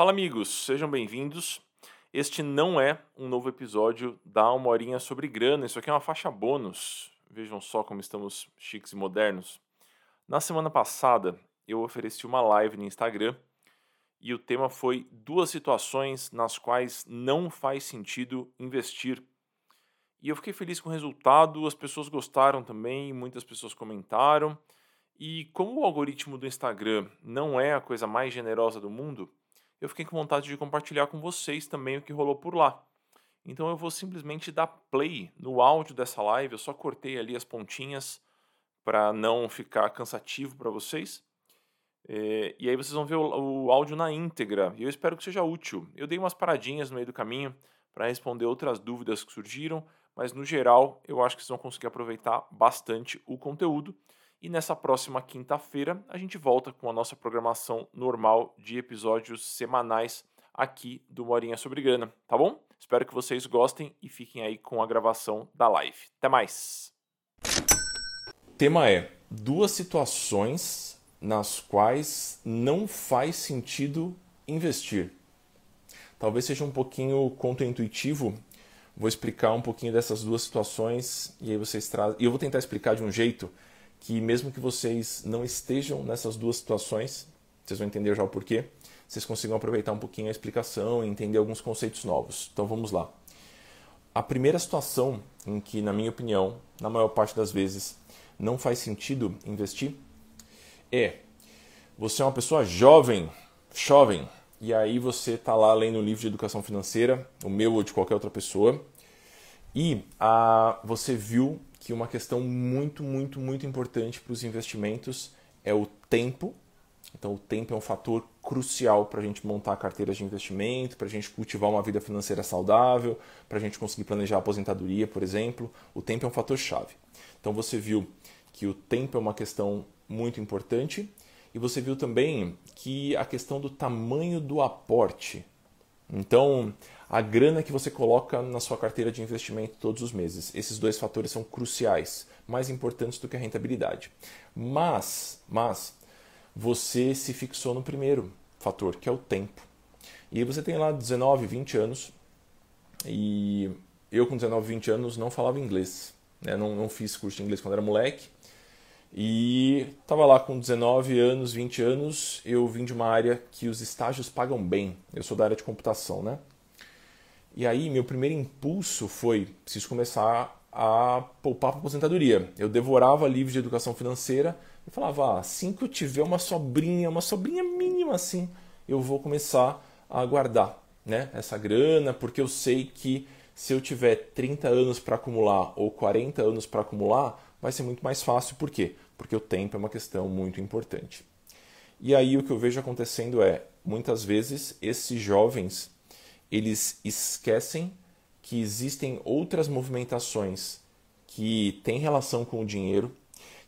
Fala amigos, sejam bem-vindos. Este não é um novo episódio da Uma Horinha sobre Grana, isso aqui é uma faixa bônus. Vejam só como estamos chiques e modernos. Na semana passada, eu ofereci uma live no Instagram e o tema foi duas situações nas quais não faz sentido investir. E eu fiquei feliz com o resultado, as pessoas gostaram também, muitas pessoas comentaram. E como o algoritmo do Instagram não é a coisa mais generosa do mundo, eu fiquei com vontade de compartilhar com vocês também o que rolou por lá. Então eu vou simplesmente dar play no áudio dessa live, eu só cortei ali as pontinhas para não ficar cansativo para vocês. É, e aí vocês vão ver o, o áudio na íntegra, e eu espero que seja útil. Eu dei umas paradinhas no meio do caminho para responder outras dúvidas que surgiram, mas no geral eu acho que vocês vão conseguir aproveitar bastante o conteúdo. E nessa próxima quinta-feira a gente volta com a nossa programação normal de episódios semanais aqui do Morinha sobre Grana, tá bom? Espero que vocês gostem e fiquem aí com a gravação da live. Até mais! Tema é duas situações nas quais não faz sentido investir. Talvez seja um pouquinho contra-intuitivo. Vou explicar um pouquinho dessas duas situações e aí vocês trazem. E eu vou tentar explicar de um jeito que, mesmo que vocês não estejam nessas duas situações, vocês vão entender já o porquê, vocês consigam aproveitar um pouquinho a explicação e entender alguns conceitos novos. Então vamos lá. A primeira situação em que, na minha opinião, na maior parte das vezes, não faz sentido investir é você é uma pessoa jovem, jovem, e aí você está lá lendo um livro de educação financeira, o meu ou de qualquer outra pessoa, e ah, você viu que uma questão muito, muito, muito importante para os investimentos é o tempo. Então, o tempo é um fator crucial para a gente montar carteiras de investimento, para a gente cultivar uma vida financeira saudável, para a gente conseguir planejar a aposentadoria, por exemplo. O tempo é um fator chave. Então, você viu que o tempo é uma questão muito importante. E você viu também que a questão do tamanho do aporte. Então, a grana que você coloca na sua carteira de investimento todos os meses. Esses dois fatores são cruciais, mais importantes do que a rentabilidade. Mas, mas você se fixou no primeiro fator, que é o tempo. E você tem lá 19, 20 anos, e eu com 19, 20 anos não falava inglês. Né? Não, não fiz curso de inglês quando era moleque. E estava lá com 19 anos, 20 anos, eu vim de uma área que os estágios pagam bem. Eu sou da área de computação, né? E aí, meu primeiro impulso foi: preciso começar a poupar para aposentadoria. Eu devorava livros de educação financeira e falava: ah, assim que eu tiver uma sobrinha, uma sobrinha mínima assim, eu vou começar a guardar né, essa grana, porque eu sei que se eu tiver 30 anos para acumular ou 40 anos para acumular, vai ser muito mais fácil. Por quê? Porque o tempo é uma questão muito importante. E aí o que eu vejo acontecendo é, muitas vezes, esses jovens, eles esquecem que existem outras movimentações que têm relação com o dinheiro,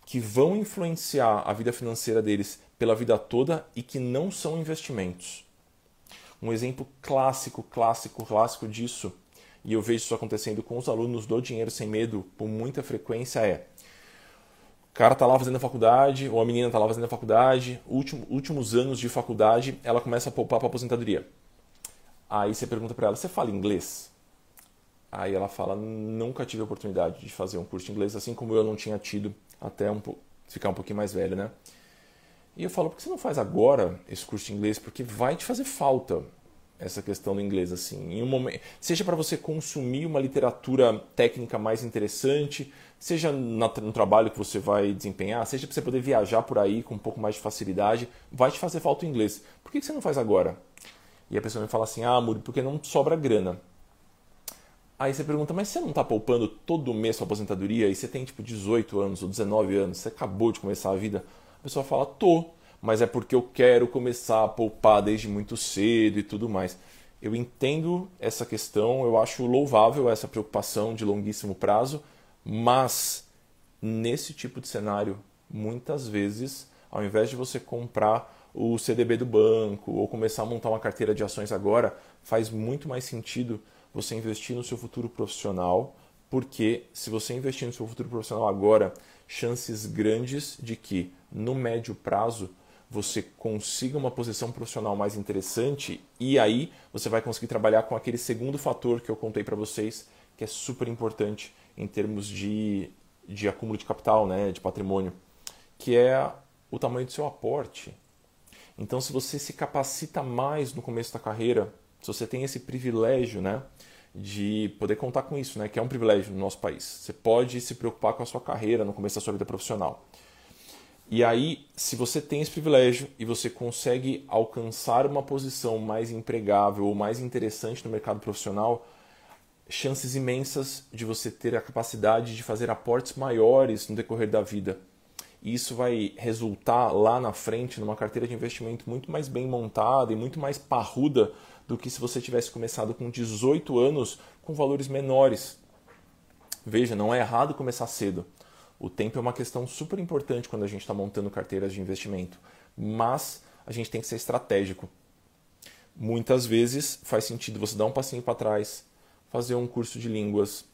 que vão influenciar a vida financeira deles pela vida toda e que não são investimentos. Um exemplo clássico, clássico, clássico disso, e eu vejo isso acontecendo com os alunos do Dinheiro Sem Medo com muita frequência, é o cara tá lá fazendo a faculdade, ou a menina tá lá fazendo a faculdade, último, últimos anos de faculdade, ela começa a poupar para aposentadoria. Aí você pergunta para ela: "Você fala inglês?" Aí ela fala: "Nunca tive a oportunidade de fazer um curso de inglês, assim como eu não tinha tido até um ficar um pouquinho mais velho, né?" E eu falo: "Por que você não faz agora esse curso de inglês? Porque vai te fazer falta essa questão do inglês assim. Em um momento, seja para você consumir uma literatura técnica mais interessante, seja no trabalho que você vai desempenhar, seja para você poder viajar por aí com um pouco mais de facilidade, vai te fazer falta o inglês. Por que você não faz agora? E a pessoa me fala assim: "Ah, Muri, porque não sobra grana". Aí você pergunta: "Mas você não está poupando todo mês sua aposentadoria e você tem tipo 18 anos ou 19 anos, você acabou de começar a vida?" A pessoa fala: "Tô" mas é porque eu quero começar a poupar desde muito cedo e tudo mais. Eu entendo essa questão, eu acho louvável essa preocupação de longuíssimo prazo, mas nesse tipo de cenário, muitas vezes, ao invés de você comprar o CDB do banco ou começar a montar uma carteira de ações agora, faz muito mais sentido você investir no seu futuro profissional, porque se você investir no seu futuro profissional agora, chances grandes de que no médio prazo você consiga uma posição profissional mais interessante e aí você vai conseguir trabalhar com aquele segundo fator que eu contei para vocês, que é super importante em termos de, de acúmulo de capital, né, de patrimônio, que é o tamanho do seu aporte. Então, se você se capacita mais no começo da carreira, se você tem esse privilégio, né, de poder contar com isso, né, que é um privilégio no nosso país. Você pode se preocupar com a sua carreira no começo da sua vida profissional. E aí, se você tem esse privilégio e você consegue alcançar uma posição mais empregável ou mais interessante no mercado profissional, chances imensas de você ter a capacidade de fazer aportes maiores no decorrer da vida. E isso vai resultar lá na frente numa carteira de investimento muito mais bem montada e muito mais parruda do que se você tivesse começado com 18 anos com valores menores. Veja, não é errado começar cedo. O tempo é uma questão super importante quando a gente está montando carteiras de investimento, mas a gente tem que ser estratégico. Muitas vezes faz sentido você dar um passinho para trás, fazer um curso de línguas,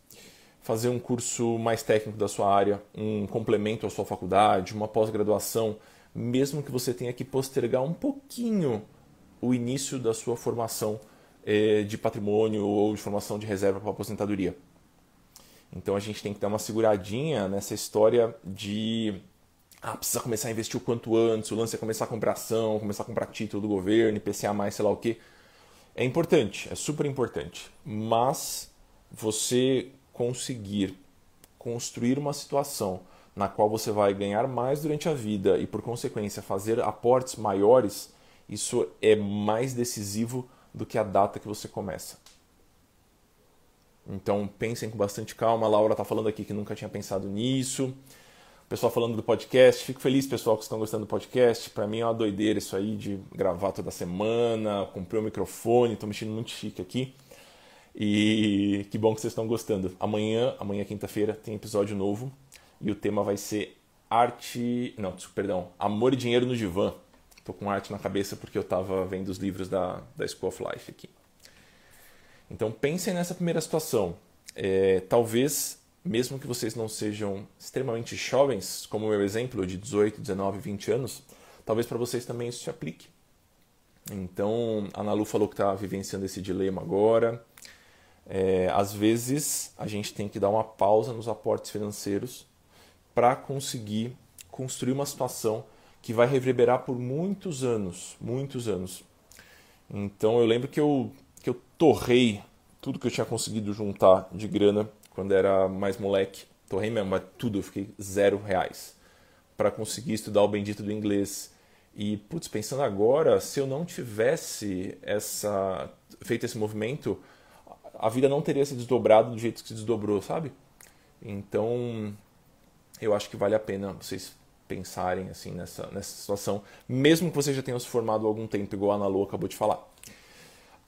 fazer um curso mais técnico da sua área, um complemento à sua faculdade, uma pós-graduação, mesmo que você tenha que postergar um pouquinho o início da sua formação eh, de patrimônio ou de formação de reserva para aposentadoria. Então a gente tem que dar uma seguradinha nessa história de ah, precisa começar a investir o quanto antes, o lance é começar a comprar ação, começar a comprar título do governo, IPCA mais, sei lá o que. É importante, é super importante. Mas você conseguir construir uma situação na qual você vai ganhar mais durante a vida e, por consequência, fazer aportes maiores, isso é mais decisivo do que a data que você começa. Então pensem com bastante calma. A Laura está falando aqui que nunca tinha pensado nisso. O pessoal falando do podcast. Fico feliz, pessoal, que estão gostando do podcast. Para mim é uma doideira isso aí de gravar toda semana. Comprei o um microfone, estou mexendo muito chique aqui. E que bom que vocês estão gostando. Amanhã, amanhã quinta-feira, tem episódio novo. E o tema vai ser arte. Não, perdão. Amor e dinheiro no divã. Estou com arte na cabeça porque eu estava vendo os livros da, da School of Life aqui. Então pensem nessa primeira situação. É, talvez, mesmo que vocês não sejam extremamente jovens, como o meu exemplo de 18, 19, 20 anos, talvez para vocês também isso se aplique. Então, a Nalu falou que está vivenciando esse dilema agora. É, às vezes, a gente tem que dar uma pausa nos aportes financeiros para conseguir construir uma situação que vai reverberar por muitos anos, muitos anos. Então, eu lembro que eu que eu torrei tudo que eu tinha conseguido juntar de grana quando era mais moleque. Torrei mesmo, mas tudo, eu fiquei zero reais para conseguir estudar o bendito do inglês. E, putz, pensando agora, se eu não tivesse essa feito esse movimento, a vida não teria se desdobrado do jeito que se desdobrou, sabe? Então, eu acho que vale a pena vocês pensarem assim nessa, nessa situação, mesmo que vocês já tenham se formado há algum tempo, igual a Ana Lu acabou de falar.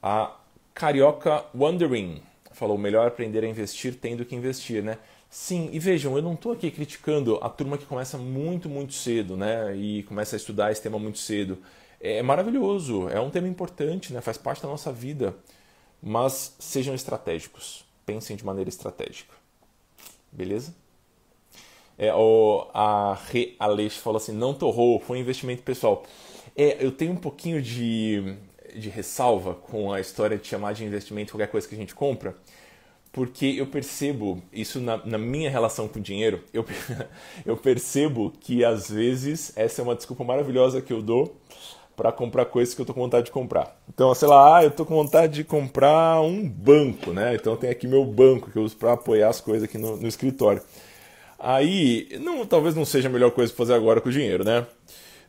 A Carioca Wondering falou: melhor aprender a investir tendo que investir, né? Sim, e vejam, eu não estou aqui criticando a turma que começa muito, muito cedo, né? E começa a estudar esse tema muito cedo. É maravilhoso, é um tema importante, né? Faz parte da nossa vida. Mas sejam estratégicos, pensem de maneira estratégica. Beleza? É, o, a Re Aleix falou assim: não torrou, foi um investimento pessoal. É, eu tenho um pouquinho de de ressalva com a história de chamar de investimento qualquer coisa que a gente compra, porque eu percebo isso na, na minha relação com o dinheiro, eu, eu percebo que às vezes essa é uma desculpa maravilhosa que eu dou para comprar coisas que eu tô com vontade de comprar. Então, sei lá, ah, eu tô com vontade de comprar um banco, né? Então tem aqui meu banco que eu uso para apoiar as coisas aqui no, no escritório. Aí, não, talvez não seja a melhor coisa para fazer agora com o dinheiro, né?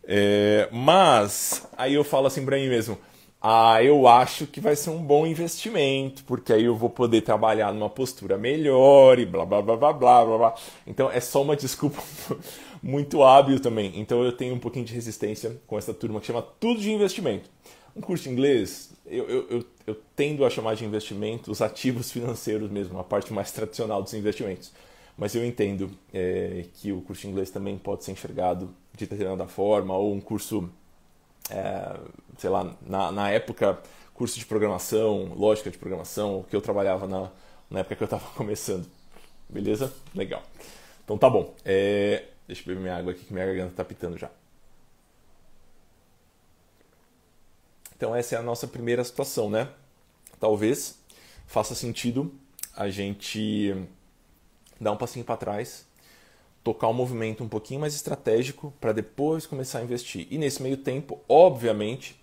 É, mas aí eu falo assim para mim mesmo: ah, eu acho que vai ser um bom investimento, porque aí eu vou poder trabalhar numa postura melhor e blá blá blá blá blá blá. blá. Então é só uma desculpa muito hábil também. Então eu tenho um pouquinho de resistência com essa turma que chama tudo de investimento. Um curso de inglês, eu, eu, eu, eu tendo a chamar de investimento os ativos financeiros mesmo, a parte mais tradicional dos investimentos. Mas eu entendo é, que o curso de inglês também pode ser enxergado de determinada forma, ou um curso é, sei lá, na, na época, curso de programação, lógica de programação, que eu trabalhava na, na época que eu estava começando. Beleza? Legal. Então tá bom. É, deixa eu beber minha água aqui que minha garganta está pitando já. Então essa é a nossa primeira situação, né? Talvez faça sentido a gente dar um passinho para trás, tocar um movimento um pouquinho mais estratégico para depois começar a investir. E nesse meio tempo, obviamente,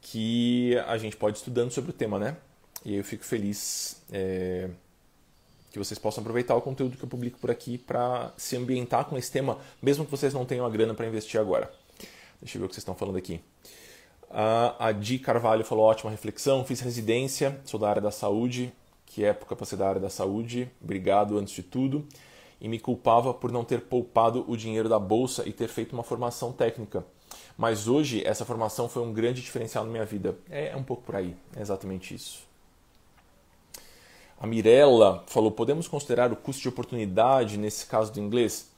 que a gente pode ir estudando sobre o tema, né? E eu fico feliz é, que vocês possam aproveitar o conteúdo que eu publico por aqui para se ambientar com esse tema, mesmo que vocês não tenham a grana para investir agora. Deixa eu ver o que vocês estão falando aqui. A Di Carvalho falou: ótima reflexão. Fiz residência, sou da área da saúde. Que época para ser da área da saúde? Obrigado antes de tudo. E me culpava por não ter poupado o dinheiro da bolsa e ter feito uma formação técnica. Mas hoje essa formação foi um grande diferencial na minha vida. É, é um pouco por aí, é exatamente isso. A Mirella falou: podemos considerar o custo de oportunidade nesse caso do inglês?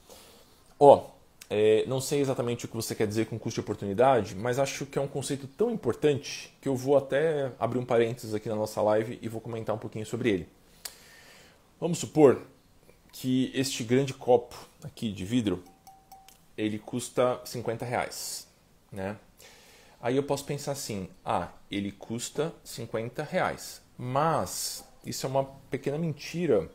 Ó, oh, é, não sei exatamente o que você quer dizer com custo de oportunidade, mas acho que é um conceito tão importante que eu vou até abrir um parênteses aqui na nossa live e vou comentar um pouquinho sobre ele. Vamos supor que este grande copo aqui de vidro ele custa 50 reais, né? Aí eu posso pensar assim, ah, ele custa 50 reais, mas isso é uma pequena mentira,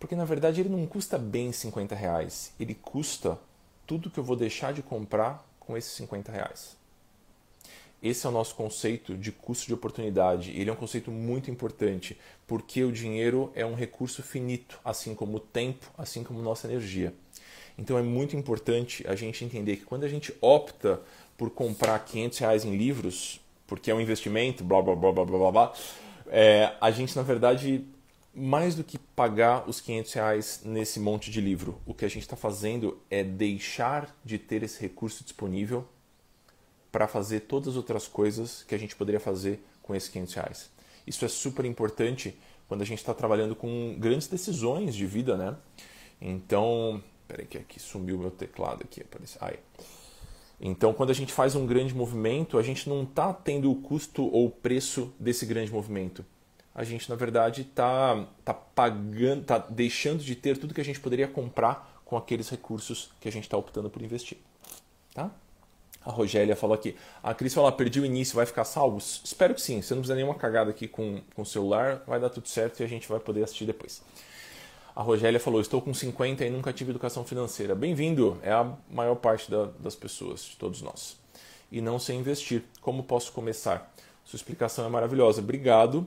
porque na verdade ele não custa bem 50 reais, ele custa tudo que eu vou deixar de comprar com esses 50 reais. Esse é o nosso conceito de custo de oportunidade. Ele é um conceito muito importante, porque o dinheiro é um recurso finito, assim como o tempo, assim como nossa energia. Então é muito importante a gente entender que quando a gente opta por comprar 500 reais em livros, porque é um investimento, blá blá blá blá blá blá, é, a gente na verdade mais do que pagar os 500 reais nesse monte de livro, o que a gente está fazendo é deixar de ter esse recurso disponível para fazer todas as outras coisas que a gente poderia fazer com esses 500 reais. Isso é super importante quando a gente está trabalhando com grandes decisões de vida, né? Então, peraí que aqui sumiu meu teclado aqui, aparece. Ai. Então, quando a gente faz um grande movimento, a gente não está tendo o custo ou o preço desse grande movimento a gente na verdade está tá pagando, tá deixando de ter tudo que a gente poderia comprar com aqueles recursos que a gente está optando por investir. Tá? A Rogélia falou aqui. A Cris falou: ah, perdi o início, vai ficar salvo? Espero que sim. Você não precisa nenhuma cagada aqui com, com o celular, vai dar tudo certo e a gente vai poder assistir depois. A Rogélia falou: Estou com 50 e nunca tive educação financeira. Bem-vindo, é a maior parte da, das pessoas, de todos nós. E não sei investir. Como posso começar? Sua explicação é maravilhosa. Obrigado.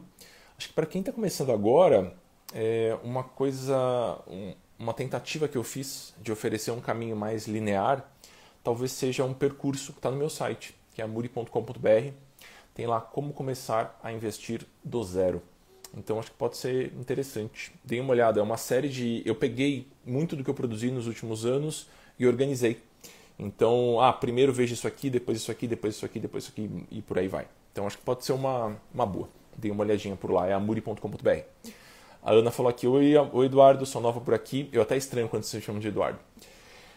Acho que para quem está começando agora, é uma coisa, um, uma tentativa que eu fiz de oferecer um caminho mais linear, talvez seja um percurso que está no meu site, que é muri.com.br. Tem lá como começar a investir do zero. Então acho que pode ser interessante. Dê uma olhada, é uma série de. Eu peguei muito do que eu produzi nos últimos anos e organizei. Então, ah, primeiro veja isso aqui, depois isso aqui, depois isso aqui, depois isso aqui e por aí vai. Então acho que pode ser uma, uma boa. Dê uma olhadinha por lá, é amuri.com.br. A Ana falou aqui: Oi, Oi, Eduardo, sou nova por aqui. Eu até estranho quando se chama de Eduardo.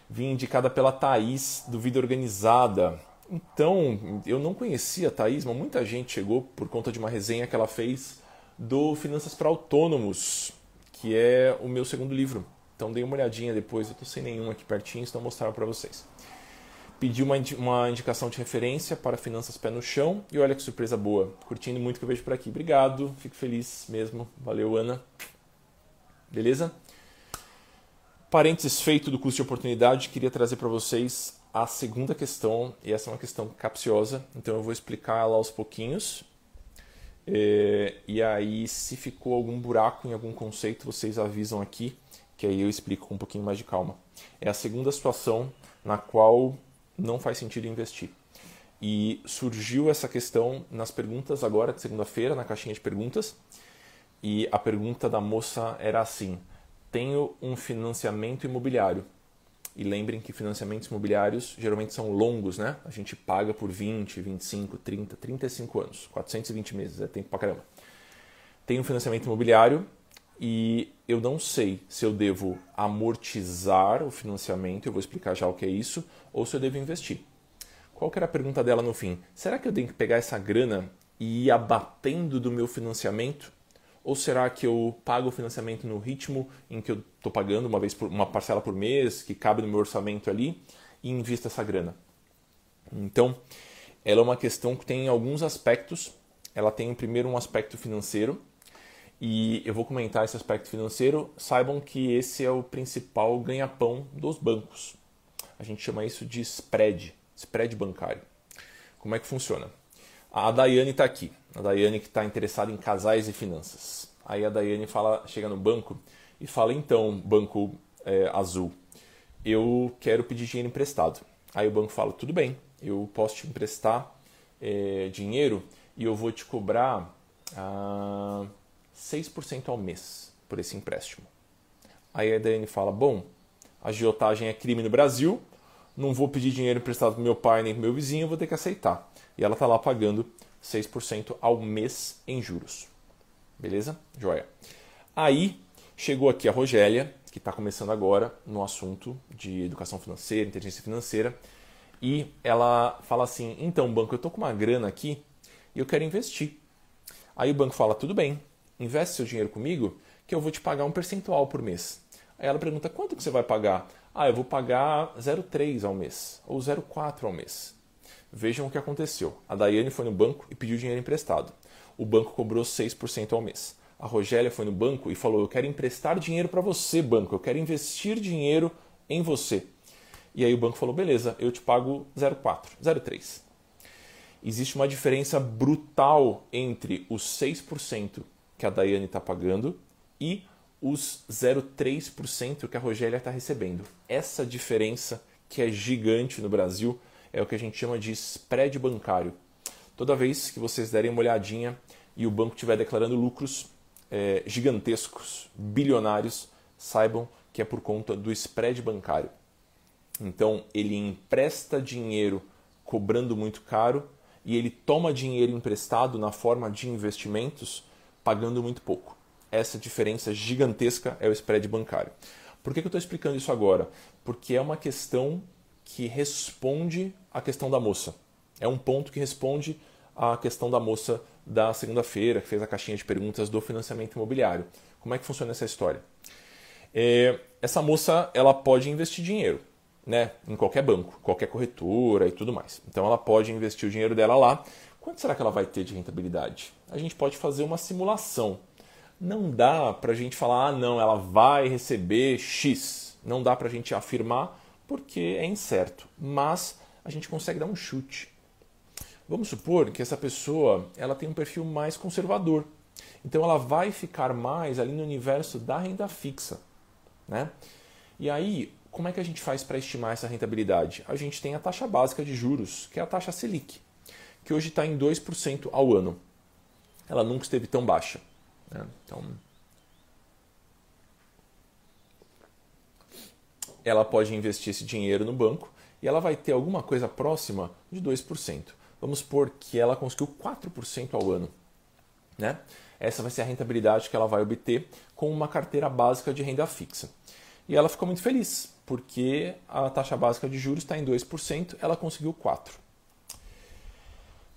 Vim indicada pela Thaís, do Vida Organizada. Então, eu não conhecia a Thaís, mas muita gente chegou por conta de uma resenha que ela fez do Finanças para Autônomos, que é o meu segundo livro. Então, dei uma olhadinha depois. Eu estou sem nenhum aqui pertinho, então mostrar para vocês pedi uma, uma indicação de referência para Finanças Pé no Chão e olha que surpresa boa. Curtindo muito o que eu vejo por aqui. Obrigado, fico feliz mesmo. Valeu, Ana. Beleza? Parênteses feito do custo de oportunidade, queria trazer para vocês a segunda questão, e essa é uma questão capciosa, então eu vou explicar ela aos pouquinhos. É, e aí, se ficou algum buraco em algum conceito, vocês avisam aqui, que aí eu explico com um pouquinho mais de calma. É a segunda situação na qual não faz sentido investir. E surgiu essa questão nas perguntas agora de segunda-feira, na caixinha de perguntas. E a pergunta da moça era assim: Tenho um financiamento imobiliário. E lembrem que financiamentos imobiliários geralmente são longos, né? A gente paga por 20, 25, 30, 35 anos, 420 meses, é tempo pra caramba. Tenho um financiamento imobiliário e eu não sei se eu devo amortizar o financiamento, eu vou explicar já o que é isso, ou se eu devo investir. Qual que era a pergunta dela no fim? Será que eu tenho que pegar essa grana e ir abatendo do meu financiamento? Ou será que eu pago o financiamento no ritmo em que eu estou pagando uma vez por uma parcela por mês, que cabe no meu orçamento ali, e invisto essa grana? Então, ela é uma questão que tem alguns aspectos. Ela tem primeiro um aspecto financeiro, e eu vou comentar esse aspecto financeiro. Saibam que esse é o principal ganha-pão dos bancos. A gente chama isso de spread, spread bancário. Como é que funciona? A Daiane está aqui, a Daiane que está interessada em casais e finanças. Aí a Daiane fala, chega no banco e fala: então, banco é, azul, eu quero pedir dinheiro emprestado. Aí o banco fala: tudo bem, eu posso te emprestar é, dinheiro e eu vou te cobrar ah, 6% ao mês por esse empréstimo. Aí a Daiane fala: bom, a agiotagem é crime no Brasil, não vou pedir dinheiro emprestado para meu pai nem para meu vizinho, vou ter que aceitar. E ela está lá pagando 6% ao mês em juros. Beleza? Joia. Aí chegou aqui a Rogélia, que está começando agora no assunto de educação financeira, inteligência financeira, e ela fala assim: então, banco, eu estou com uma grana aqui e eu quero investir. Aí o banco fala: tudo bem, investe seu dinheiro comigo que eu vou te pagar um percentual por mês. Aí ela pergunta: quanto que você vai pagar? Ah, eu vou pagar 0,3 ao mês ou 0,4 ao mês. Vejam o que aconteceu. A Daiane foi no banco e pediu dinheiro emprestado. O banco cobrou 6% ao mês. A Rogélia foi no banco e falou: Eu quero emprestar dinheiro para você, banco. Eu quero investir dinheiro em você. E aí o banco falou: Beleza, eu te pago 0,4, 0,3. Existe uma diferença brutal entre os 6% que a Daiane está pagando e os 0,3% que a Rogélia está recebendo. Essa diferença, que é gigante no Brasil, é o que a gente chama de spread bancário. Toda vez que vocês derem uma olhadinha e o banco estiver declarando lucros é, gigantescos, bilionários, saibam que é por conta do spread bancário. Então, ele empresta dinheiro cobrando muito caro e ele toma dinheiro emprestado na forma de investimentos pagando muito pouco. Essa diferença gigantesca é o spread bancário. Por que, que eu estou explicando isso agora? Porque é uma questão que responde à questão da moça. É um ponto que responde à questão da moça da segunda-feira, que fez a caixinha de perguntas do financiamento imobiliário. Como é que funciona essa história? É, essa moça ela pode investir dinheiro né, em qualquer banco, qualquer corretora e tudo mais. Então ela pode investir o dinheiro dela lá. Quanto será que ela vai ter de rentabilidade? A gente pode fazer uma simulação. Não dá para a gente falar, ah, não, ela vai receber X. Não dá para a gente afirmar porque é incerto. Mas a gente consegue dar um chute. Vamos supor que essa pessoa ela tem um perfil mais conservador. Então ela vai ficar mais ali no universo da renda fixa. Né? E aí, como é que a gente faz para estimar essa rentabilidade? A gente tem a taxa básica de juros, que é a taxa Selic, que hoje está em 2% ao ano. Ela nunca esteve tão baixa. Né? Então, ela pode investir esse dinheiro no banco e ela vai ter alguma coisa próxima de 2%. Vamos supor que ela conseguiu 4% ao ano. Né? Essa vai ser a rentabilidade que ela vai obter com uma carteira básica de renda fixa. E ela ficou muito feliz, porque a taxa básica de juros está em 2%, ela conseguiu 4%.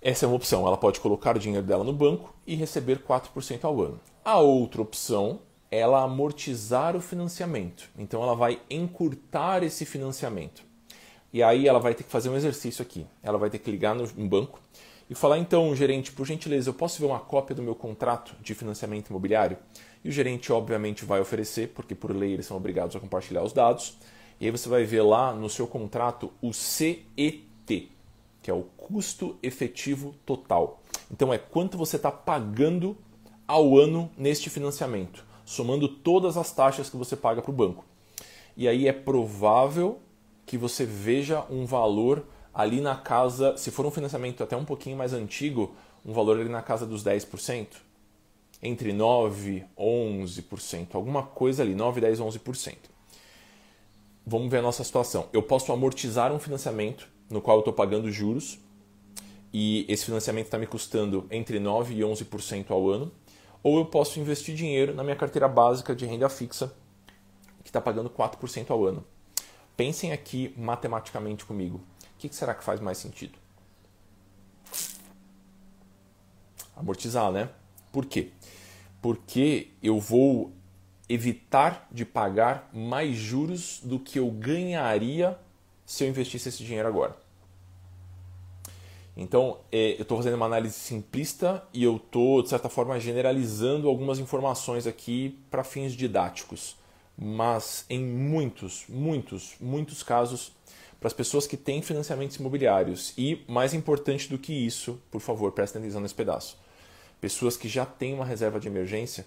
Essa é uma opção, ela pode colocar o dinheiro dela no banco e receber 4% ao ano. A outra opção ela amortizar o financiamento. Então ela vai encurtar esse financiamento. E aí ela vai ter que fazer um exercício aqui. Ela vai ter que ligar no, banco e falar: então, gerente, por gentileza, eu posso ver uma cópia do meu contrato de financiamento imobiliário? E o gerente, obviamente, vai oferecer, porque por lei eles são obrigados a compartilhar os dados. E aí você vai ver lá no seu contrato o CET, que é o custo efetivo total. Então é quanto você está pagando ao ano neste financiamento, somando todas as taxas que você paga para o banco. E aí é provável que você veja um valor ali na casa, se for um financiamento até um pouquinho mais antigo, um valor ali na casa dos 10%, entre 9 e 11%, alguma coisa ali, 9, 10, 11%. Vamos ver a nossa situação. Eu posso amortizar um financiamento no qual eu estou pagando juros e esse financiamento está me custando entre 9 e 11% ao ano, ou eu posso investir dinheiro na minha carteira básica de renda fixa que está pagando 4% ao ano. Pensem aqui matematicamente comigo. O que será que faz mais sentido? Amortizar, né? Por quê? Porque eu vou evitar de pagar mais juros do que eu ganharia se eu investisse esse dinheiro agora. Então, é, eu estou fazendo uma análise simplista e eu estou, de certa forma, generalizando algumas informações aqui para fins didáticos. Mas em muitos, muitos, muitos casos, para as pessoas que têm financiamentos imobiliários e, mais importante do que isso, por favor, prestem atenção nesse pedaço. Pessoas que já têm uma reserva de emergência,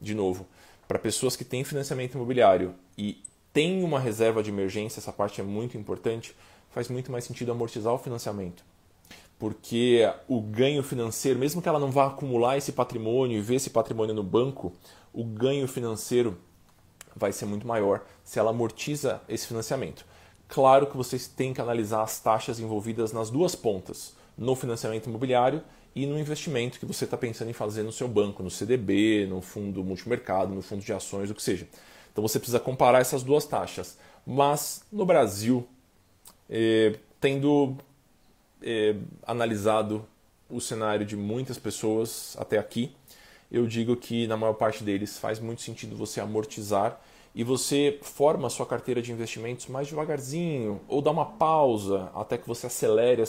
de novo, para pessoas que têm financiamento imobiliário e têm uma reserva de emergência, essa parte é muito importante, faz muito mais sentido amortizar o financiamento. Porque o ganho financeiro, mesmo que ela não vá acumular esse patrimônio e ver esse patrimônio no banco, o ganho financeiro vai ser muito maior se ela amortiza esse financiamento. Claro que vocês têm que analisar as taxas envolvidas nas duas pontas, no financiamento imobiliário e no investimento que você está pensando em fazer no seu banco, no CDB, no fundo multimercado, no fundo de ações, o que seja. Então você precisa comparar essas duas taxas. Mas no Brasil, eh, tendo eh, analisado o cenário de muitas pessoas até aqui, eu digo que na maior parte deles faz muito sentido você amortizar e você forma a sua carteira de investimentos mais devagarzinho ou dá uma pausa até que você acelere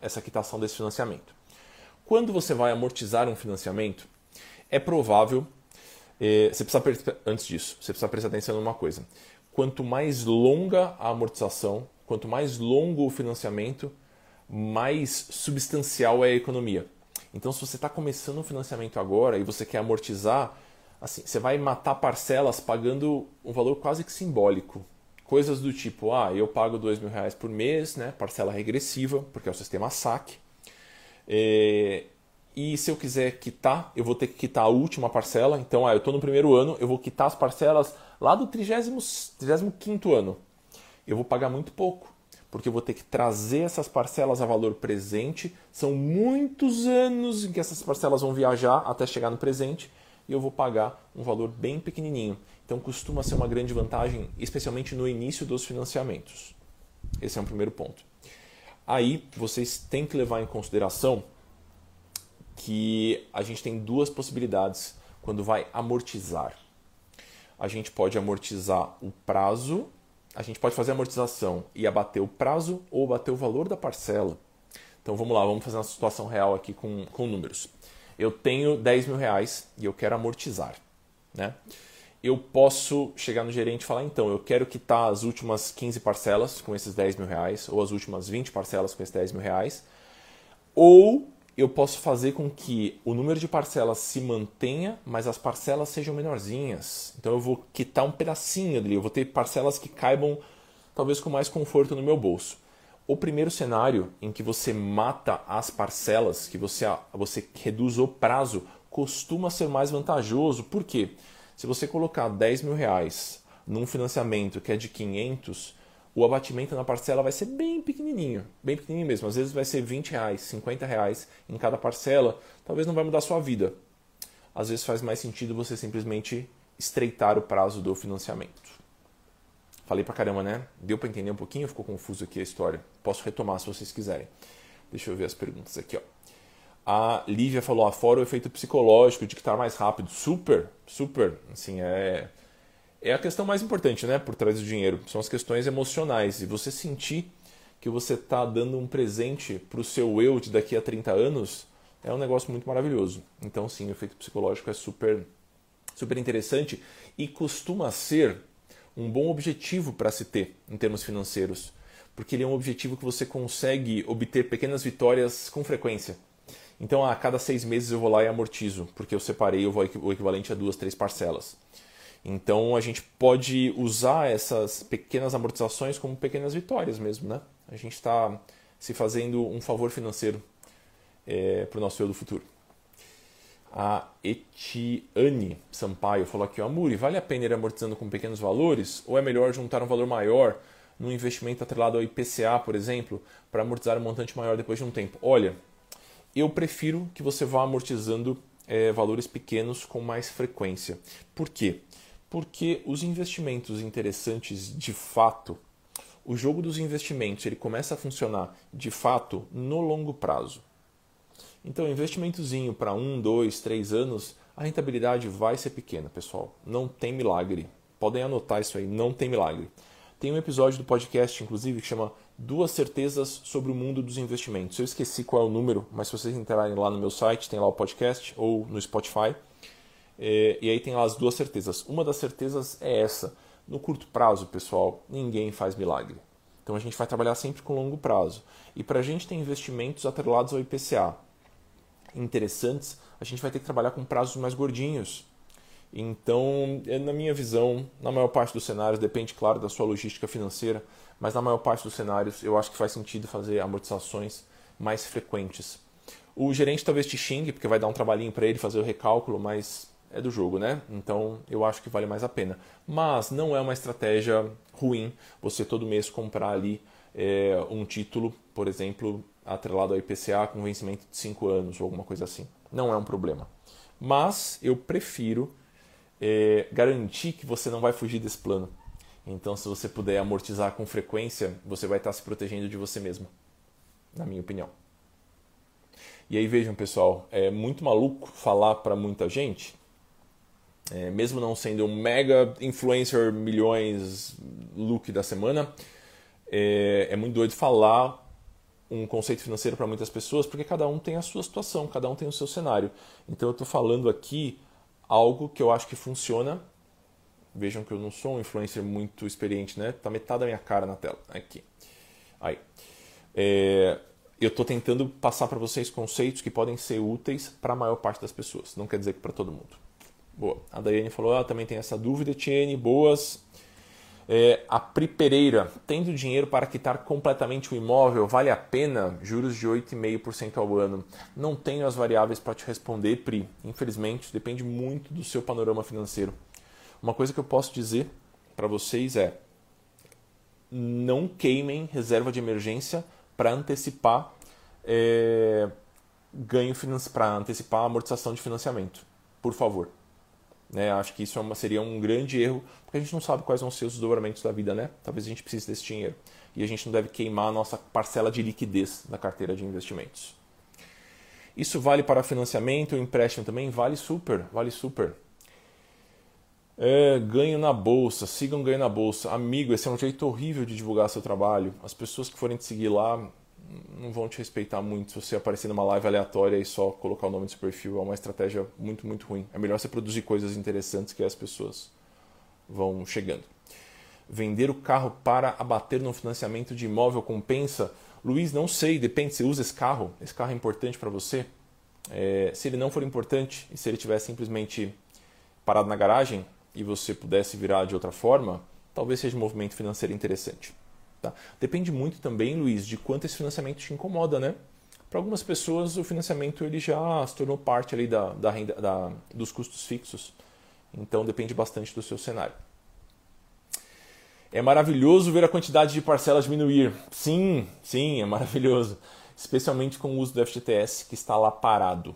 essa quitação desse financiamento. Quando você vai amortizar um financiamento, é provável, eh, você precisa, antes disso, você precisa prestar atenção numa coisa. Quanto mais longa a amortização, quanto mais longo o financiamento, mais substancial é a economia. Então, se você está começando um financiamento agora e você quer amortizar, assim, você vai matar parcelas pagando um valor quase que simbólico. Coisas do tipo, ah, eu pago dois mil reais por mês, né, parcela regressiva, porque é o sistema SAC. É, e se eu quiser quitar, eu vou ter que quitar a última parcela. Então, ah, eu estou no primeiro ano, eu vou quitar as parcelas lá do 35 ano. Eu vou pagar muito pouco, porque eu vou ter que trazer essas parcelas a valor presente. São muitos anos em que essas parcelas vão viajar até chegar no presente e eu vou pagar um valor bem pequenininho. Então costuma ser uma grande vantagem, especialmente no início dos financiamentos. Esse é um primeiro ponto. Aí vocês têm que levar em consideração que a gente tem duas possibilidades quando vai amortizar. A gente pode amortizar o prazo, a gente pode fazer a amortização e abater o prazo ou abater o valor da parcela. Então vamos lá, vamos fazer uma situação real aqui com, com números eu tenho 10 mil reais e eu quero amortizar. Né? Eu posso chegar no gerente e falar, então, eu quero quitar as últimas 15 parcelas com esses 10 mil reais, ou as últimas 20 parcelas com esses 10 mil reais, ou eu posso fazer com que o número de parcelas se mantenha, mas as parcelas sejam menorzinhas. Então eu vou quitar um pedacinho ali, eu vou ter parcelas que caibam talvez com mais conforto no meu bolso. O primeiro cenário em que você mata as parcelas, que você, você reduz o prazo, costuma ser mais vantajoso. Por quê? Se você colocar 10 mil reais num financiamento que é de 500, o abatimento na parcela vai ser bem pequenininho, bem pequenininho mesmo. Às vezes vai ser 20 reais, 50 reais em cada parcela. Talvez não vai mudar a sua vida. Às vezes faz mais sentido você simplesmente estreitar o prazo do financiamento. Falei pra caramba, né? Deu para entender um pouquinho? Ficou confuso aqui a história. Posso retomar se vocês quiserem. Deixa eu ver as perguntas aqui, ó. A Lívia falou, ah, fora o efeito psicológico de que tá mais rápido. Super, super. Assim, é, é a questão mais importante, né? Por trás do dinheiro. São as questões emocionais. E você sentir que você tá dando um presente pro seu eu de daqui a 30 anos é um negócio muito maravilhoso. Então, sim, o efeito psicológico é super, super interessante e costuma ser um bom objetivo para se ter em termos financeiros, porque ele é um objetivo que você consegue obter pequenas vitórias com frequência. Então, a cada seis meses eu vou lá e amortizo, porque eu separei o equivalente a duas, três parcelas. Então, a gente pode usar essas pequenas amortizações como pequenas vitórias mesmo, né? A gente está se fazendo um favor financeiro é, para o nosso eu do futuro. A Etiane Sampaio falou aqui, ó, Muri, vale a pena ir amortizando com pequenos valores ou é melhor juntar um valor maior num investimento atrelado ao IPCA, por exemplo, para amortizar um montante maior depois de um tempo? Olha, eu prefiro que você vá amortizando é, valores pequenos com mais frequência. Por quê? Porque os investimentos interessantes de fato, o jogo dos investimentos ele começa a funcionar de fato no longo prazo. Então, investimentozinho para um, dois, três anos, a rentabilidade vai ser pequena, pessoal. Não tem milagre. Podem anotar isso aí, não tem milagre. Tem um episódio do podcast, inclusive, que chama Duas Certezas sobre o Mundo dos Investimentos. Eu esqueci qual é o número, mas se vocês entrarem lá no meu site, tem lá o podcast ou no Spotify. É, e aí tem lá as duas certezas. Uma das certezas é essa. No curto prazo, pessoal, ninguém faz milagre. Então a gente vai trabalhar sempre com longo prazo. E para a gente ter investimentos atrelados ao IPCA interessantes, a gente vai ter que trabalhar com prazos mais gordinhos. Então, é, na minha visão, na maior parte dos cenários, depende, claro, da sua logística financeira, mas na maior parte dos cenários eu acho que faz sentido fazer amortizações mais frequentes. O gerente talvez te xingue, porque vai dar um trabalhinho para ele fazer o recálculo, mas é do jogo, né? Então eu acho que vale mais a pena. Mas não é uma estratégia ruim você todo mês comprar ali é, um título, por exemplo, atrelado ao IPCA com vencimento de 5 anos ou alguma coisa assim. Não é um problema. Mas eu prefiro é, garantir que você não vai fugir desse plano. Então, se você puder amortizar com frequência, você vai estar se protegendo de você mesmo, na minha opinião. E aí vejam, pessoal, é muito maluco falar para muita gente, é, mesmo não sendo um mega influencer milhões look da semana, é, é muito doido falar um conceito financeiro para muitas pessoas, porque cada um tem a sua situação, cada um tem o seu cenário. Então eu estou falando aqui algo que eu acho que funciona. Vejam que eu não sou um influencer muito experiente, né? Tá metade da minha cara na tela. Aqui. Aí. É, eu estou tentando passar para vocês conceitos que podem ser úteis para a maior parte das pessoas. Não quer dizer que para todo mundo. Boa. A Daiane falou, ah, também tem essa dúvida, Tiene, boas. É, a Pri Pereira, tendo dinheiro para quitar completamente o imóvel, vale a pena? Juros de 8,5% ao ano. Não tenho as variáveis para te responder, Pri. Infelizmente, depende muito do seu panorama financeiro. Uma coisa que eu posso dizer para vocês é: não queimem reserva de emergência para antecipar é, ganho para antecipar a amortização de financiamento. Por favor. Né? Acho que isso é uma, seria um grande erro, porque a gente não sabe quais vão ser os desdobramentos da vida, né? Talvez a gente precise desse dinheiro. E a gente não deve queimar a nossa parcela de liquidez da carteira de investimentos. Isso vale para financiamento, empréstimo também? Vale super, vale super. É, ganho na bolsa, sigam ganho na bolsa. Amigo, esse é um jeito horrível de divulgar seu trabalho. As pessoas que forem te seguir lá não vão te respeitar muito se você aparecer numa live aleatória e só colocar o nome do seu perfil. É uma estratégia muito, muito ruim. É melhor você produzir coisas interessantes que as pessoas vão chegando. Vender o carro para abater no financiamento de imóvel compensa? Luiz, não sei, depende. Você usa esse carro? Esse carro é importante para você? É, se ele não for importante e se ele estiver simplesmente parado na garagem e você pudesse virar de outra forma, talvez seja um movimento financeiro interessante. Tá? Depende muito também, Luiz, de quanto esse financiamento te incomoda, né? Para algumas pessoas, o financiamento ele já se tornou parte ali da, da renda, da, dos custos fixos. Então, depende bastante do seu cenário. É maravilhoso ver a quantidade de parcelas diminuir. Sim, sim, é maravilhoso. Especialmente com o uso do FGTS que está lá parado.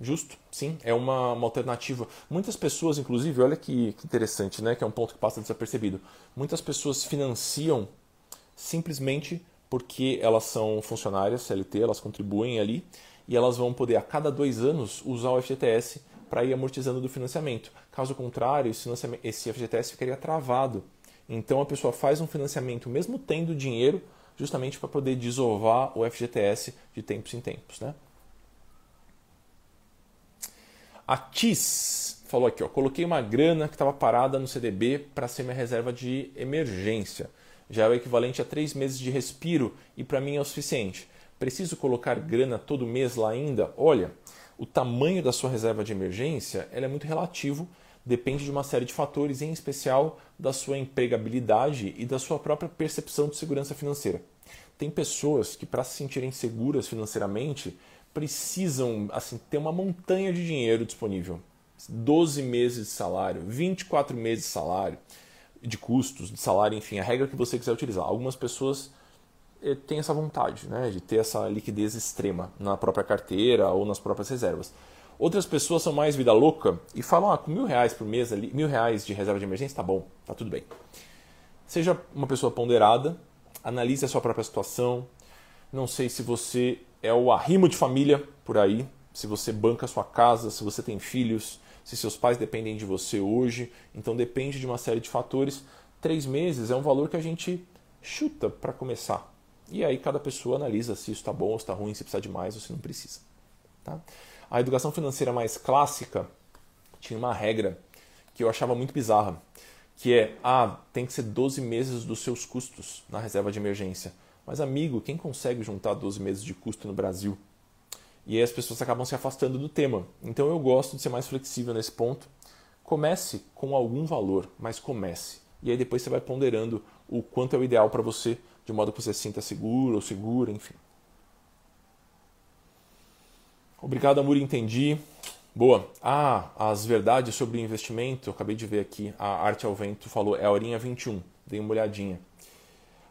Justo, sim, é uma, uma alternativa. Muitas pessoas, inclusive, olha que, que interessante, né? Que é um ponto que passa desapercebido. Muitas pessoas financiam simplesmente porque elas são funcionárias CLT, elas contribuem ali e elas vão poder a cada dois anos usar o FGTS para ir amortizando do financiamento. Caso contrário, esse, FGTS ficaria travado. Então a pessoa faz um financiamento mesmo tendo dinheiro, justamente para poder desovar o FGTS de tempos em tempos. Né? A TIS falou aqui, ó, coloquei uma grana que estava parada no CDB para ser minha reserva de emergência já é o equivalente a três meses de respiro e para mim é o suficiente. Preciso colocar grana todo mês lá ainda? Olha, o tamanho da sua reserva de emergência é muito relativo, depende de uma série de fatores, em especial da sua empregabilidade e da sua própria percepção de segurança financeira. Tem pessoas que, para se sentirem seguras financeiramente, precisam assim ter uma montanha de dinheiro disponível. 12 meses de salário, 24 meses de salário de custos, de salário, enfim, a regra que você quiser utilizar. Algumas pessoas eh, têm essa vontade né, de ter essa liquidez extrema na própria carteira ou nas próprias reservas. Outras pessoas são mais vida louca e falam, ah, com mil reais por mês, ali, mil reais de reserva de emergência, tá bom, tá tudo bem. Seja uma pessoa ponderada, analise a sua própria situação. Não sei se você é o arrimo de família por aí, se você banca a sua casa, se você tem filhos, se seus pais dependem de você hoje. Então depende de uma série de fatores. três meses é um valor que a gente chuta para começar. E aí cada pessoa analisa se isso está bom, se está ruim, se precisa de mais ou se não precisa. Tá? A educação financeira mais clássica tinha uma regra que eu achava muito bizarra, que é, ah, tem que ser 12 meses dos seus custos na reserva de emergência. Mas amigo, quem consegue juntar 12 meses de custo no Brasil? E aí as pessoas acabam se afastando do tema. Então eu gosto de ser mais flexível nesse ponto. Comece com algum valor, mas comece. E aí depois você vai ponderando o quanto é o ideal para você, de modo que você se sinta seguro ou segura, enfim. Obrigado, Amor, entendi. Boa. Ah, as verdades sobre investimento, acabei de ver aqui, a Arte ao Vento falou, é a horinha 21, dei uma olhadinha.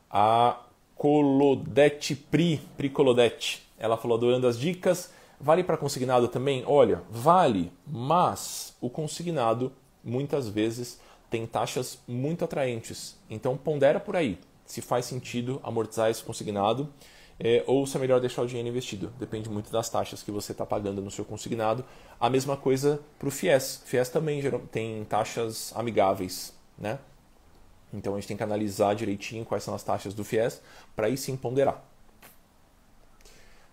A Colodete Pri, Pri Colodete, ela falou adorando as dicas. Vale para consignado também? Olha, vale, mas o consignado muitas vezes tem taxas muito atraentes. Então pondera por aí se faz sentido amortizar esse consignado é, ou se é melhor deixar o dinheiro investido. Depende muito das taxas que você está pagando no seu consignado. A mesma coisa para o FIES. FIES também tem taxas amigáveis. Né? Então a gente tem que analisar direitinho quais são as taxas do FIES para aí sim ponderar.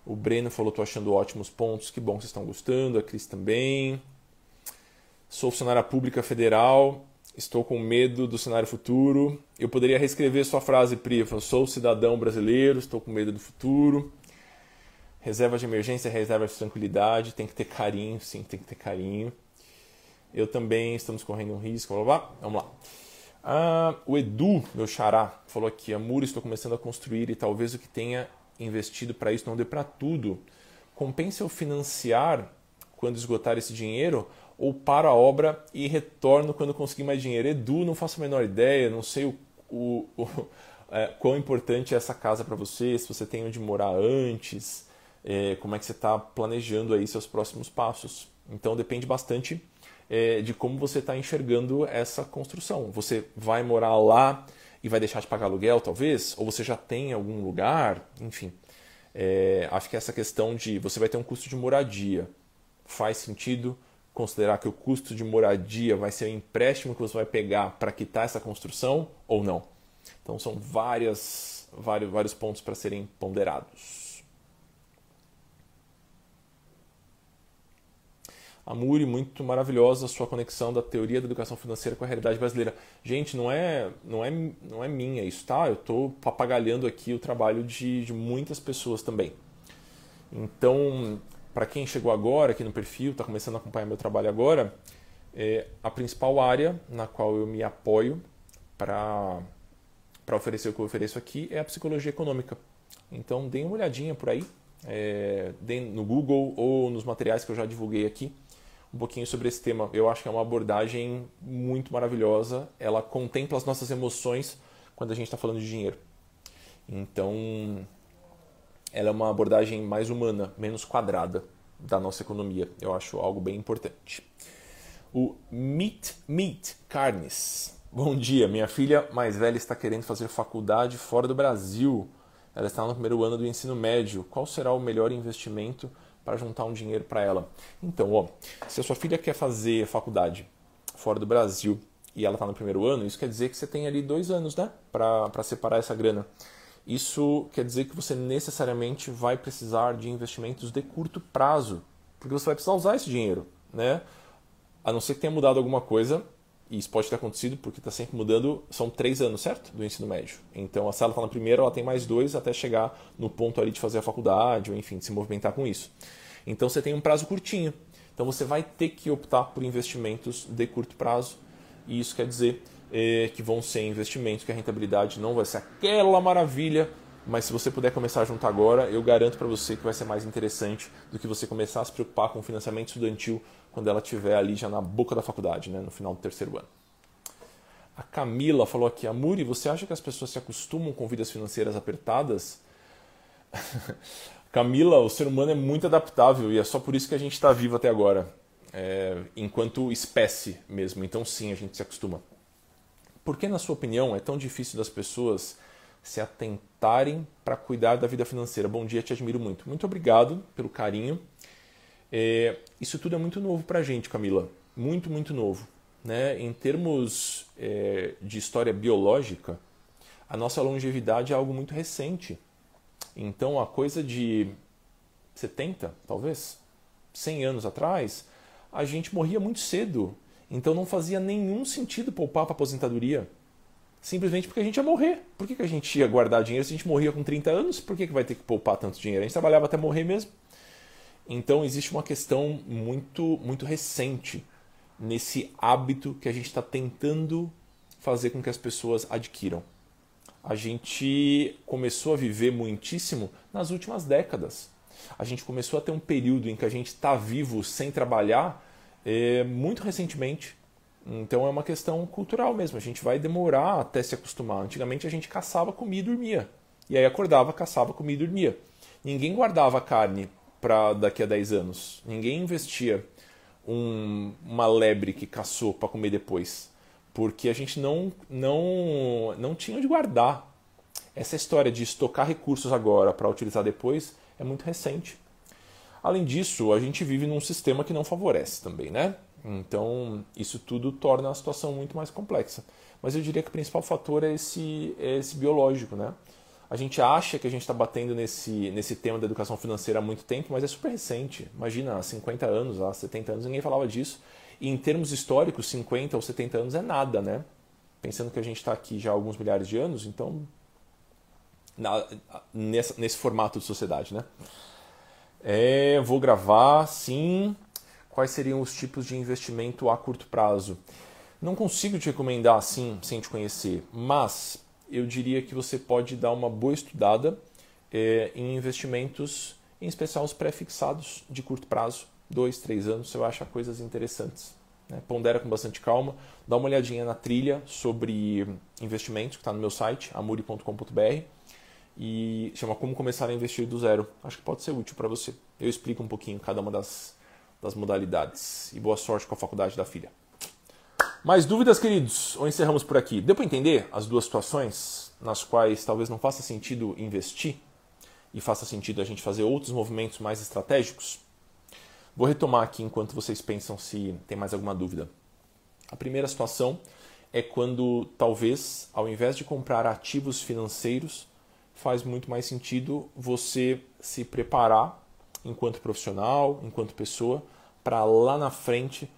O Breno falou: estou achando ótimos pontos, que bom que vocês estão gostando. A Cris também. Sou funcionária pública federal, estou com medo do cenário futuro. Eu poderia reescrever sua frase, Pri. Sou cidadão brasileiro, estou com medo do futuro. Reserva de emergência, reserva de tranquilidade, tem que ter carinho, sim, tem que ter carinho. Eu também estamos correndo um risco. Blá, blá. Vamos lá. Ah, o Edu, meu xará, falou aqui: Amor, estou começando a construir e talvez o que tenha investido para isso não dê para tudo. Compensa eu financiar quando esgotar esse dinheiro ou para a obra e retorno quando conseguir mais dinheiro. Edu, não faço a menor ideia, não sei o, o, o é, quão importante é essa casa para você, se você tem onde morar antes, é, como é que você está planejando aí seus próximos passos. Então depende bastante é, de como você está enxergando essa construção. Você vai morar lá e vai deixar de pagar aluguel, talvez? Ou você já tem algum lugar? Enfim, é, acho que essa questão de você vai ter um custo de moradia faz sentido considerar que o custo de moradia vai ser o empréstimo que você vai pegar para quitar essa construção ou não. Então são várias, vários, vários pontos para serem ponderados. Amuri, muito maravilhosa a sua conexão da teoria da educação financeira com a realidade brasileira. Gente, não é, não é, não é minha isso, tá? Eu estou papagalhando aqui o trabalho de, de muitas pessoas também. Então, para quem chegou agora aqui no perfil, está começando a acompanhar meu trabalho agora, é a principal área na qual eu me apoio para oferecer o que eu ofereço aqui é a psicologia econômica. Então, deem uma olhadinha por aí, é, no Google ou nos materiais que eu já divulguei aqui, um pouquinho sobre esse tema. Eu acho que é uma abordagem muito maravilhosa. Ela contempla as nossas emoções quando a gente está falando de dinheiro. Então, ela é uma abordagem mais humana, menos quadrada da nossa economia. Eu acho algo bem importante. O Meat Meat Carnes. Bom dia, minha filha mais velha está querendo fazer faculdade fora do Brasil. Ela está no primeiro ano do ensino médio. Qual será o melhor investimento para juntar um dinheiro para ela? Então, ó, se a sua filha quer fazer faculdade fora do Brasil e ela está no primeiro ano, isso quer dizer que você tem ali dois anos, né, para separar essa grana. Isso quer dizer que você necessariamente vai precisar de investimentos de curto prazo, porque você vai precisar usar esse dinheiro, né? A não ser que tenha mudado alguma coisa, e isso pode ter acontecido porque está sempre mudando, são três anos, certo? Do ensino médio. Então a sala está na primeira, ela tem mais dois até chegar no ponto ali de fazer a faculdade, ou enfim, de se movimentar com isso. Então você tem um prazo curtinho. Então você vai ter que optar por investimentos de curto prazo, e isso quer dizer que vão ser investimentos que a rentabilidade não vai ser aquela maravilha, mas se você puder começar a juntar agora, eu garanto para você que vai ser mais interessante do que você começar a se preocupar com financiamento estudantil quando ela estiver ali já na boca da faculdade, né, no final do terceiro ano. A Camila falou aqui, Amuri, você acha que as pessoas se acostumam com vidas financeiras apertadas? Camila, o ser humano é muito adaptável e é só por isso que a gente está vivo até agora, é, enquanto espécie mesmo. Então sim, a gente se acostuma. Por que, na sua opinião, é tão difícil das pessoas se atentarem para cuidar da vida financeira? Bom dia, te admiro muito. Muito obrigado pelo carinho. É, isso tudo é muito novo para a gente, Camila. Muito, muito novo. né, em termos é, de história biológica, a nossa longevidade é algo muito recente. Então, a coisa de 70, talvez, 100 anos atrás, a gente morria muito cedo. Então, não fazia nenhum sentido poupar para aposentadoria. Simplesmente porque a gente ia morrer. Por que, que a gente ia guardar dinheiro se a gente morria com 30 anos? Por que, que vai ter que poupar tanto dinheiro? A gente trabalhava até morrer mesmo. Então, existe uma questão muito, muito recente nesse hábito que a gente está tentando fazer com que as pessoas adquiram. A gente começou a viver muitíssimo nas últimas décadas. A gente começou a ter um período em que a gente está vivo sem trabalhar é, muito recentemente. Então é uma questão cultural mesmo. A gente vai demorar até se acostumar. Antigamente a gente caçava, comia e dormia. E aí acordava, caçava, comia e dormia. Ninguém guardava carne para daqui a 10 anos. Ninguém investia um, uma lebre que caçou para comer depois, porque a gente não, não, não tinha onde guardar. Essa história de estocar recursos agora para utilizar depois é muito recente. Além disso, a gente vive num sistema que não favorece também, né? Então, isso tudo torna a situação muito mais complexa. Mas eu diria que o principal fator é esse, é esse biológico, né? A gente acha que a gente está batendo nesse, nesse tema da educação financeira há muito tempo, mas é super recente. Imagina, há 50 anos, há 70 anos, ninguém falava disso. E em termos históricos, 50 ou 70 anos é nada, né? Pensando que a gente está aqui já há alguns milhares de anos, então. Na, nesse formato de sociedade, né? É, vou gravar, sim. Quais seriam os tipos de investimento a curto prazo? Não consigo te recomendar assim, sem te conhecer, mas eu diria que você pode dar uma boa estudada é, em investimentos, em especial os pré-fixados de curto prazo, dois, três anos, você vai achar coisas interessantes. Né? Pondera com bastante calma, dá uma olhadinha na trilha sobre investimentos que está no meu site, amuri.com.br e chama Como Começar a Investir do Zero. Acho que pode ser útil para você. Eu explico um pouquinho cada uma das, das modalidades. E boa sorte com a faculdade da filha. Mais dúvidas, queridos? Ou encerramos por aqui? Deu para entender as duas situações nas quais talvez não faça sentido investir e faça sentido a gente fazer outros movimentos mais estratégicos? Vou retomar aqui enquanto vocês pensam se tem mais alguma dúvida. A primeira situação é quando talvez, ao invés de comprar ativos financeiros, faz muito mais sentido você se preparar enquanto profissional, enquanto pessoa, para lá na frente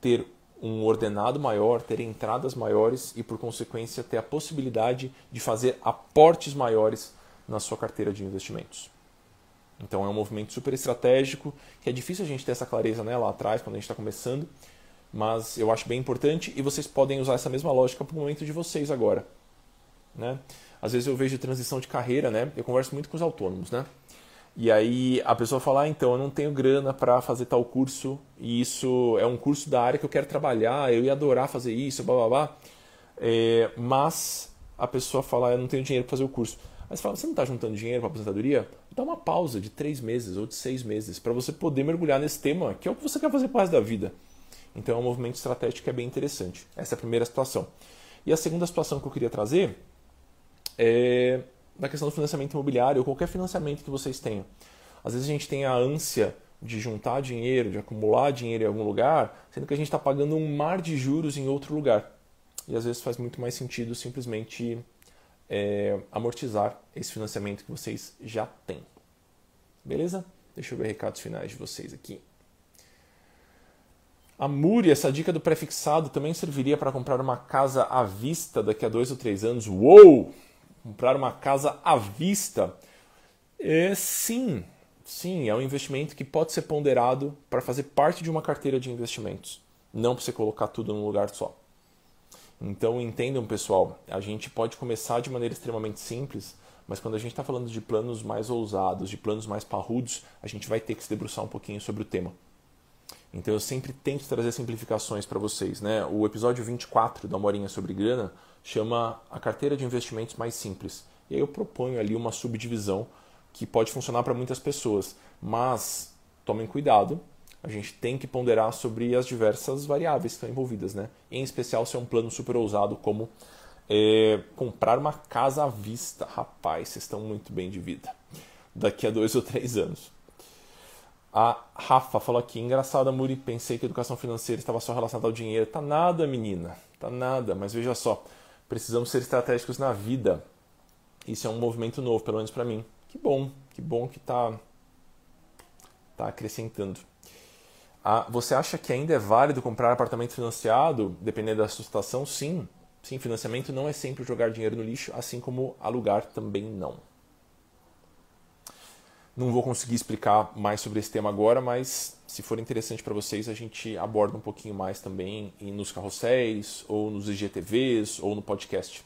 ter um ordenado maior, ter entradas maiores e, por consequência, ter a possibilidade de fazer aportes maiores na sua carteira de investimentos. Então é um movimento super estratégico que é difícil a gente ter essa clareza né, lá atrás, quando a gente está começando, mas eu acho bem importante e vocês podem usar essa mesma lógica para o momento de vocês agora. Né? Às vezes eu vejo transição de carreira, né? eu converso muito com os autônomos, né? E aí a pessoa fala, ah, então eu não tenho grana para fazer tal curso e isso é um curso da área que eu quero trabalhar, eu ia adorar fazer isso, blá blá blá. É, mas a pessoa fala, ah, eu não tenho dinheiro para fazer o curso. Aí você fala, você não está juntando dinheiro para aposentadoria? Dá uma pausa de três meses ou de seis meses para você poder mergulhar nesse tema, que é o que você quer fazer para da vida. Então é um movimento estratégico que é bem interessante. Essa é a primeira situação. E a segunda situação que eu queria trazer é da questão do financiamento imobiliário ou qualquer financiamento que vocês tenham. Às vezes a gente tem a ânsia de juntar dinheiro, de acumular dinheiro em algum lugar, sendo que a gente está pagando um mar de juros em outro lugar. E às vezes faz muito mais sentido simplesmente é, amortizar esse financiamento que vocês já têm. Beleza? Deixa eu ver recados finais de vocês aqui. A Muri, essa dica do prefixado também serviria para comprar uma casa à vista daqui a dois ou três anos. Uou! Comprar uma casa à vista, é, sim, sim, é um investimento que pode ser ponderado para fazer parte de uma carteira de investimentos, não para você colocar tudo num lugar só. Então entendam, pessoal, a gente pode começar de maneira extremamente simples, mas quando a gente está falando de planos mais ousados, de planos mais parrudos, a gente vai ter que se debruçar um pouquinho sobre o tema. Então eu sempre tento trazer simplificações para vocês. Né? O episódio 24 da Morinha sobre Grana chama a carteira de investimentos mais simples. E aí eu proponho ali uma subdivisão que pode funcionar para muitas pessoas, mas tomem cuidado, a gente tem que ponderar sobre as diversas variáveis que estão envolvidas, né? Em especial se é um plano super ousado como é, comprar uma casa à vista. Rapaz, vocês estão muito bem de vida. Daqui a dois ou três anos. A Rafa falou aqui, engraçada, Muri, pensei que educação financeira estava só relacionada ao dinheiro. Tá nada, menina, tá nada. Mas veja só, precisamos ser estratégicos na vida. Isso é um movimento novo, pelo menos para mim. Que bom, que bom que tá, tá acrescentando. Ah, você acha que ainda é válido comprar apartamento financiado, dependendo da sua situação? Sim. Sim, financiamento não é sempre jogar dinheiro no lixo, assim como alugar também não. Não vou conseguir explicar mais sobre esse tema agora, mas se for interessante para vocês, a gente aborda um pouquinho mais também nos carrosséis, ou nos IGTVs, ou no podcast.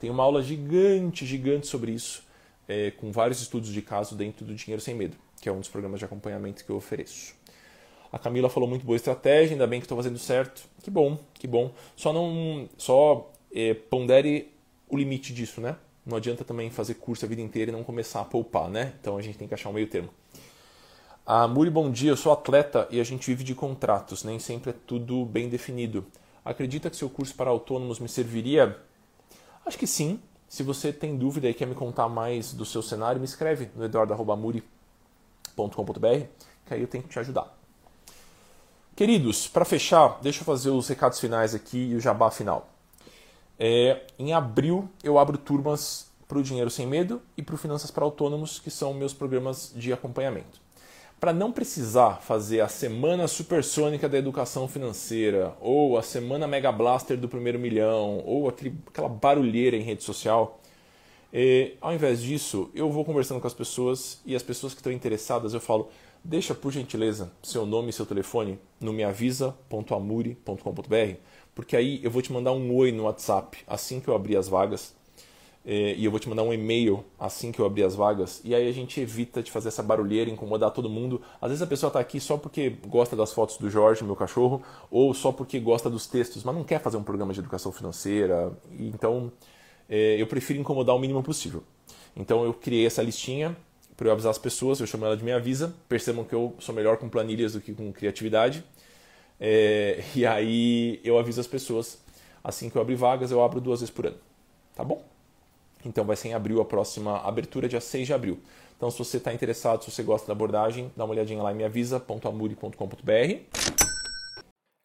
Tem uma aula gigante, gigante sobre isso, é, com vários estudos de caso dentro do Dinheiro Sem Medo, que é um dos programas de acompanhamento que eu ofereço. A Camila falou muito boa estratégia, ainda bem que estou fazendo certo. Que bom, que bom. Só não, só é, pondere o limite disso, né? Não adianta também fazer curso a vida inteira e não começar a poupar, né? Então a gente tem que achar um meio termo. A Muri, bom dia. Eu sou atleta e a gente vive de contratos. Nem sempre é tudo bem definido. Acredita que seu curso para autônomos me serviria? Acho que sim. Se você tem dúvida e quer me contar mais do seu cenário, me escreve no eduardo.muri.com.br que aí eu tento te ajudar. Queridos, para fechar, deixa eu fazer os recados finais aqui e o jabá final. É, em abril eu abro turmas para o Dinheiro Sem Medo e para o Finanças para Autônomos, que são meus programas de acompanhamento. Para não precisar fazer a Semana Supersônica da Educação Financeira, ou a Semana Mega Blaster do Primeiro Milhão, ou aquele, aquela barulheira em rede social, é, ao invés disso, eu vou conversando com as pessoas e as pessoas que estão interessadas eu falo: deixa por gentileza seu nome e seu telefone no meavisa.amuri.com.br porque aí eu vou te mandar um oi no WhatsApp assim que eu abrir as vagas. É, e eu vou te mandar um e-mail assim que eu abrir as vagas. E aí a gente evita de fazer essa barulheira, incomodar todo mundo. Às vezes a pessoa está aqui só porque gosta das fotos do Jorge, meu cachorro, ou só porque gosta dos textos, mas não quer fazer um programa de educação financeira. Então é, eu prefiro incomodar o mínimo possível. Então eu criei essa listinha para eu avisar as pessoas, eu chamo ela de minha avisa. Percebam que eu sou melhor com planilhas do que com criatividade. É, e aí eu aviso as pessoas, assim que eu abrir vagas, eu abro duas vezes por ano. Tá bom? Então vai ser em abril a próxima abertura, dia 6 de abril. Então se você está interessado, se você gosta da abordagem, dá uma olhadinha lá em meavisa.amuri.com.br.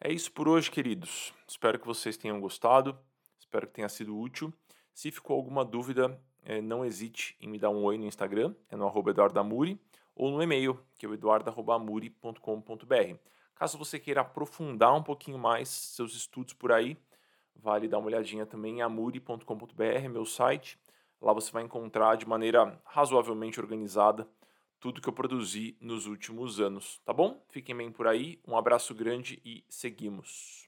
É isso por hoje, queridos. Espero que vocês tenham gostado. Espero que tenha sido útil. Se ficou alguma dúvida, é, não hesite em me dar um oi no Instagram, é no arroba eduardamuri, ou no e-mail, que é o eduardo.amuri.com.br. Caso você queira aprofundar um pouquinho mais seus estudos por aí, vale dar uma olhadinha também em amuri.com.br, meu site. Lá você vai encontrar de maneira razoavelmente organizada tudo que eu produzi nos últimos anos, tá bom? Fiquem bem por aí, um abraço grande e seguimos.